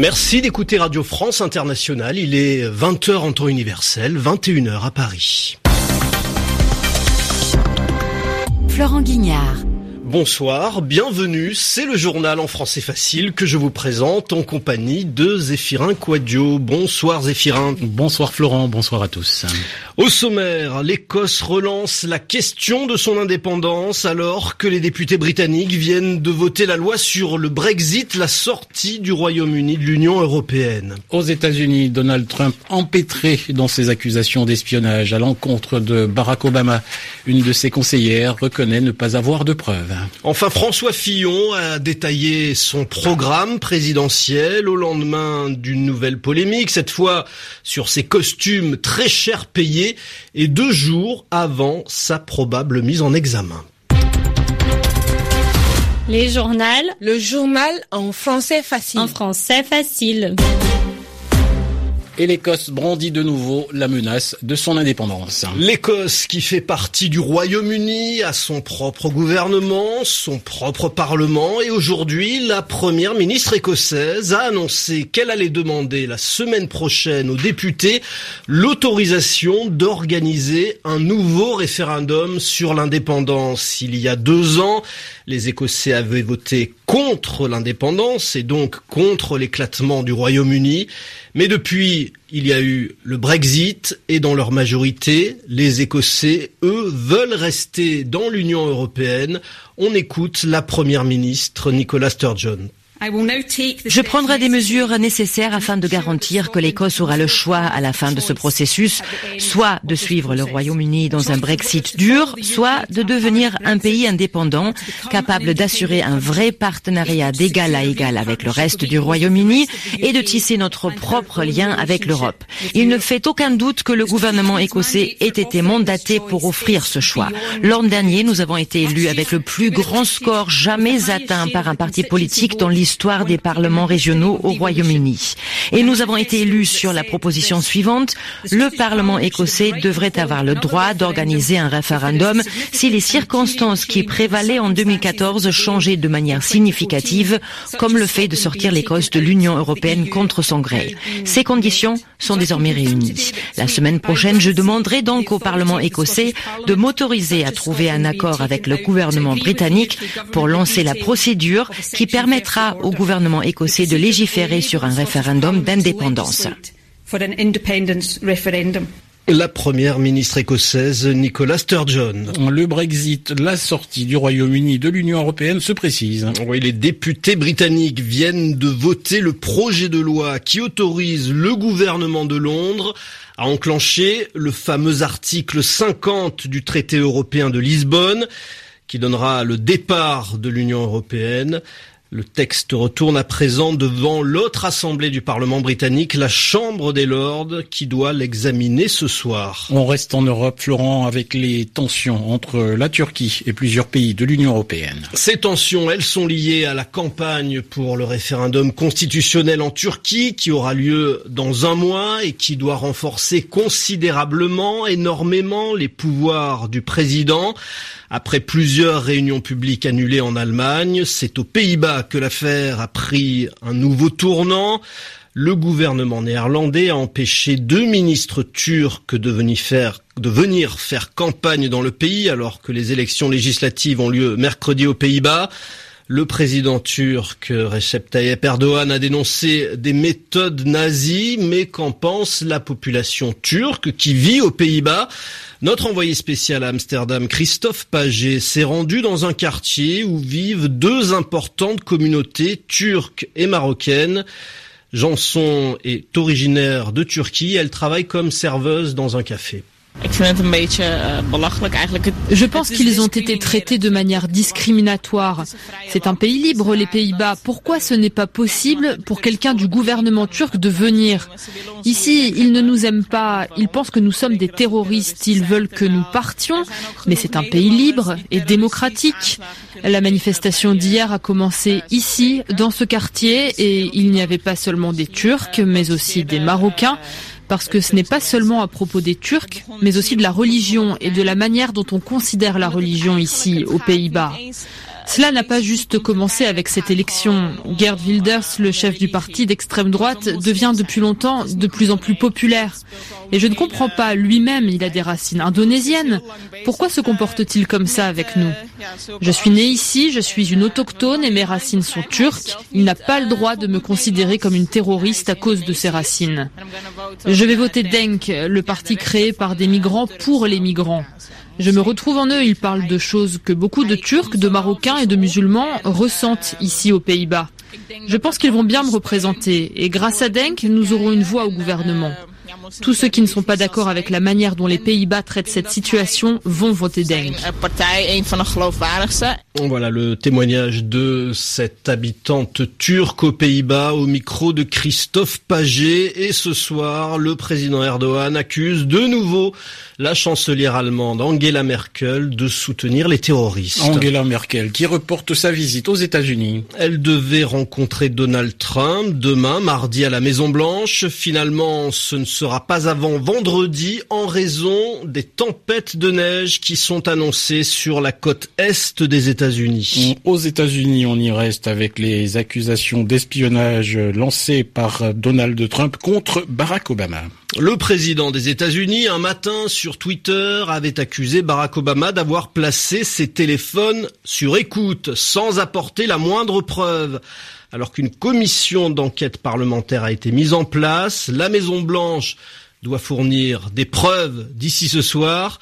Merci d'écouter Radio France Internationale. Il est 20h en temps universel, 21h à Paris. Florent Guignard. Bonsoir, bienvenue, c'est le journal en français facile que je vous présente en compagnie de Zéphirin Quadio. Bonsoir Zéphirin. Bonsoir Florent, bonsoir à tous. Au sommaire, l'Écosse relance la question de son indépendance alors que les députés britanniques viennent de voter la loi sur le Brexit, la sortie du Royaume-Uni de l'Union européenne. Aux États-Unis, Donald Trump empêtré dans ses accusations d'espionnage à l'encontre de Barack Obama. Une de ses conseillères reconnaît ne pas avoir de preuves. Enfin, François Fillon a détaillé son programme présidentiel au lendemain d'une nouvelle polémique, cette fois sur ses costumes très cher payés et deux jours avant sa probable mise en examen. Les journaux. Le journal en français facile. En français facile et l'Écosse brandit de nouveau la menace de son indépendance. L'Écosse qui fait partie du Royaume-Uni a son propre gouvernement, son propre parlement et aujourd'hui la première ministre écossaise a annoncé qu'elle allait demander la semaine prochaine aux députés l'autorisation d'organiser un nouveau référendum sur l'indépendance. Il y a deux ans, les Écossais avaient voté contre l'indépendance et donc contre l'éclatement du Royaume-Uni. Mais depuis, il y a eu le Brexit et dans leur majorité, les Écossais, eux, veulent rester dans l'Union européenne. On écoute la première ministre Nicola Sturgeon. Je prendrai des mesures nécessaires afin de garantir que l'Écosse aura le choix à la fin de ce processus, soit de suivre le Royaume-Uni dans un Brexit dur, soit de devenir un pays indépendant, capable d'assurer un vrai partenariat d'égal à égal avec le reste du Royaume-Uni et de tisser notre propre lien avec l'Europe. Il ne fait aucun doute que le gouvernement écossais ait été mandaté pour offrir ce choix. L'an dernier, nous avons été élus avec le plus grand score jamais atteint par un parti politique dans l'histoire l'histoire des parlements régionaux au Royaume-Uni. Et nous avons été élus sur la proposition suivante. Le Parlement écossais devrait avoir le droit d'organiser un référendum si les circonstances qui prévalaient en 2014 changeaient de manière significative, comme le fait de sortir l'Écosse de l'Union européenne contre son gré. Ces conditions sont désormais réunies. La semaine prochaine, je demanderai donc au Parlement écossais de m'autoriser à trouver un accord avec le gouvernement britannique pour lancer la procédure qui permettra au gouvernement écossais de légiférer sur un référendum d'indépendance. La première ministre écossaise, Nicola Sturgeon. Le Brexit, la sortie du Royaume-Uni de l'Union européenne se précise. Oui, les députés britanniques viennent de voter le projet de loi qui autorise le gouvernement de Londres à enclencher le fameux article 50 du traité européen de Lisbonne qui donnera le départ de l'Union européenne. Le texte retourne à présent devant l'autre assemblée du Parlement britannique, la Chambre des Lords, qui doit l'examiner ce soir. On reste en Europe, Florent, avec les tensions entre la Turquie et plusieurs pays de l'Union européenne. Ces tensions, elles sont liées à la campagne pour le référendum constitutionnel en Turquie, qui aura lieu dans un mois et qui doit renforcer considérablement, énormément les pouvoirs du président. Après plusieurs réunions publiques annulées en Allemagne, c'est aux Pays-Bas que l'affaire a pris un nouveau tournant. Le gouvernement néerlandais a empêché deux ministres turcs de venir faire campagne dans le pays alors que les élections législatives ont lieu mercredi aux Pays-Bas. Le président turc Recep Tayyip Erdogan a dénoncé des méthodes nazies, mais qu'en pense la population turque qui vit aux Pays-Bas? Notre envoyé spécial à Amsterdam, Christophe Paget, s'est rendu dans un quartier où vivent deux importantes communautés turques et marocaines. Janson est originaire de Turquie, elle travaille comme serveuse dans un café. Je pense qu'ils ont été traités de manière discriminatoire. C'est un pays libre, les Pays-Bas. Pourquoi ce n'est pas possible pour quelqu'un du gouvernement turc de venir Ici, ils ne nous aiment pas. Ils pensent que nous sommes des terroristes. Ils veulent que nous partions. Mais c'est un pays libre et démocratique. La manifestation d'hier a commencé ici, dans ce quartier, et il n'y avait pas seulement des Turcs, mais aussi des Marocains parce que ce n'est pas seulement à propos des Turcs, mais aussi de la religion et de la manière dont on considère la religion ici, aux Pays-Bas. Cela n'a pas juste commencé avec cette élection. Gerd Wilders, le chef du parti d'extrême droite, devient depuis longtemps de plus en plus populaire. Et je ne comprends pas, lui-même, il a des racines indonésiennes. Pourquoi se comporte-t-il comme ça avec nous Je suis né ici, je suis une autochtone et mes racines sont turques. Il n'a pas le droit de me considérer comme une terroriste à cause de ses racines. Je vais voter DENK, le parti créé par des migrants pour les migrants. Je me retrouve en eux, ils parlent de choses que beaucoup de Turcs, de Marocains et de musulmans ressentent ici aux Pays-Bas. Je pense qu'ils vont bien me représenter et grâce à Denk, nous aurons une voix au gouvernement. Tous ceux qui ne sont pas d'accord avec la manière dont les Pays-Bas traitent cette situation vont voter Denk. Voilà le témoignage de cette habitante turque aux Pays-Bas au micro de Christophe Paget. Et ce soir, le président Erdogan accuse de nouveau la chancelière allemande Angela Merkel de soutenir les terroristes. Angela Merkel qui reporte sa visite aux États-Unis. Elle devait rencontrer Donald Trump demain, mardi à la Maison Blanche. Finalement, ce ne sera pas avant vendredi en raison des tempêtes de neige qui sont annoncées sur la côte est des États-Unis. Aux États-Unis, on y reste avec les accusations d'espionnage lancées par Donald Trump contre Barack Obama. Le président des États-Unis, un matin sur Twitter, avait accusé Barack Obama d'avoir placé ses téléphones sur écoute sans apporter la moindre preuve. Alors qu'une commission d'enquête parlementaire a été mise en place, la Maison Blanche doit fournir des preuves d'ici ce soir.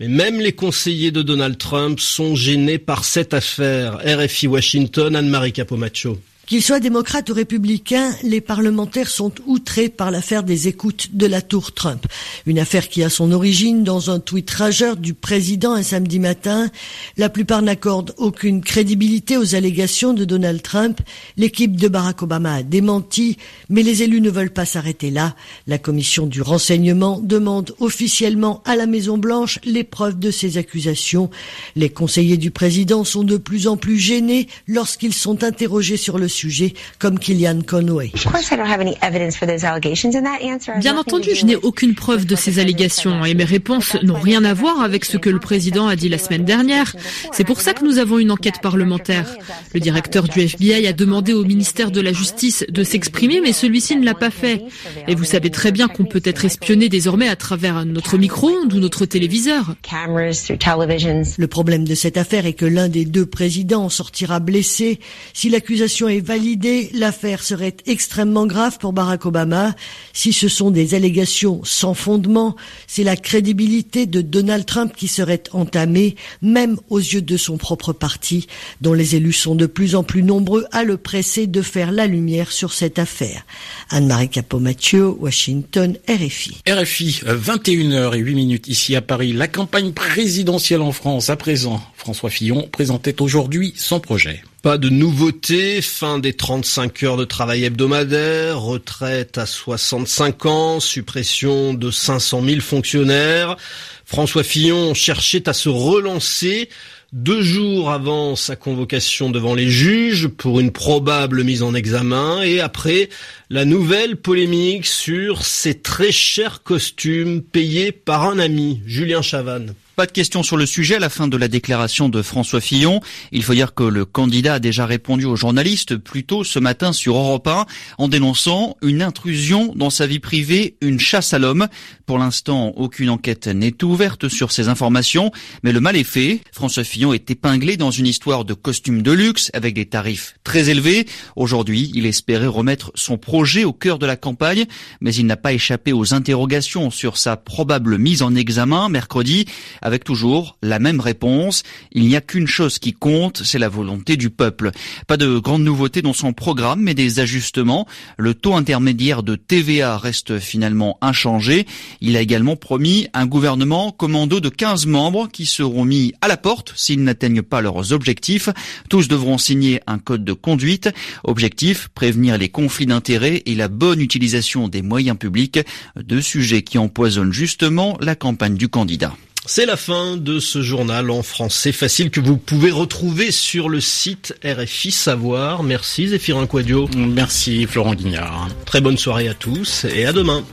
Mais même les conseillers de Donald Trump sont gênés par cette affaire. RFI Washington, Anne-Marie Capomacho. Qu'ils soient démocrates ou républicains, les parlementaires sont outrés par l'affaire des écoutes de la tour Trump. Une affaire qui a son origine dans un tweet rageur du président un samedi matin. La plupart n'accordent aucune crédibilité aux allégations de Donald Trump. L'équipe de Barack Obama a démenti, mais les élus ne veulent pas s'arrêter là. La commission du renseignement demande officiellement à la Maison Blanche les preuves de ces accusations. Les conseillers du président sont de plus en plus gênés lorsqu'ils sont interrogés sur le sujet, comme Kellyanne Conway. Bien entendu, je n'ai aucune preuve de ces allégations et mes réponses n'ont rien à voir avec ce que le président a dit la semaine dernière. C'est pour ça que nous avons une enquête parlementaire. Le directeur du FBI a demandé au ministère de la Justice de s'exprimer, mais celui-ci ne l'a pas fait. Et vous savez très bien qu'on peut être espionné désormais à travers notre micro-ondes ou notre téléviseur. Le problème de cette affaire est que l'un des deux présidents sortira blessé si l'accusation est validée, l'affaire serait extrêmement grave pour Barack Obama. Si ce sont des allégations sans fondement, c'est la crédibilité de Donald Trump qui serait entamée, même aux yeux de son propre parti, dont les élus sont de plus en plus nombreux à le presser de faire la lumière sur cette affaire. Anne-Marie Capomaccio, Washington, RFI. RFI, 21h08 minutes ici à Paris. La campagne présidentielle en France à présent. François Fillon présentait aujourd'hui son projet. Pas de nouveauté, fin des 35 heures de travail hebdomadaire, retraite à 65 ans, suppression de 500 000 fonctionnaires. François Fillon cherchait à se relancer deux jours avant sa convocation devant les juges pour une probable mise en examen et après la nouvelle polémique sur ses très chers costumes payés par un ami, Julien Chavannes. Pas de question sur le sujet à la fin de la déclaration de François Fillon. Il faut dire que le candidat a déjà répondu aux journalistes plus tôt ce matin sur Europe 1 en dénonçant une intrusion dans sa vie privée, une chasse à l'homme. Pour l'instant, aucune enquête n'est ouverte sur ces informations, mais le mal est fait. François Fillon est épinglé dans une histoire de costumes de luxe avec des tarifs très élevés. Aujourd'hui, il espérait remettre son projet au cœur de la campagne, mais il n'a pas échappé aux interrogations sur sa probable mise en examen mercredi avec toujours la même réponse. Il n'y a qu'une chose qui compte, c'est la volonté du peuple. Pas de grandes nouveautés dans son programme, mais des ajustements. Le taux intermédiaire de TVA reste finalement inchangé. Il a également promis un gouvernement commando de 15 membres qui seront mis à la porte s'ils n'atteignent pas leurs objectifs. Tous devront signer un code de conduite. Objectif, prévenir les conflits d'intérêts et la bonne utilisation des moyens publics, deux sujets qui empoisonnent justement la campagne du candidat. C'est la fin de ce journal en français facile que vous pouvez retrouver sur le site RFI Savoir. Merci Zéphirin Quadio. Merci Florent Guignard. Très bonne soirée à tous et à demain.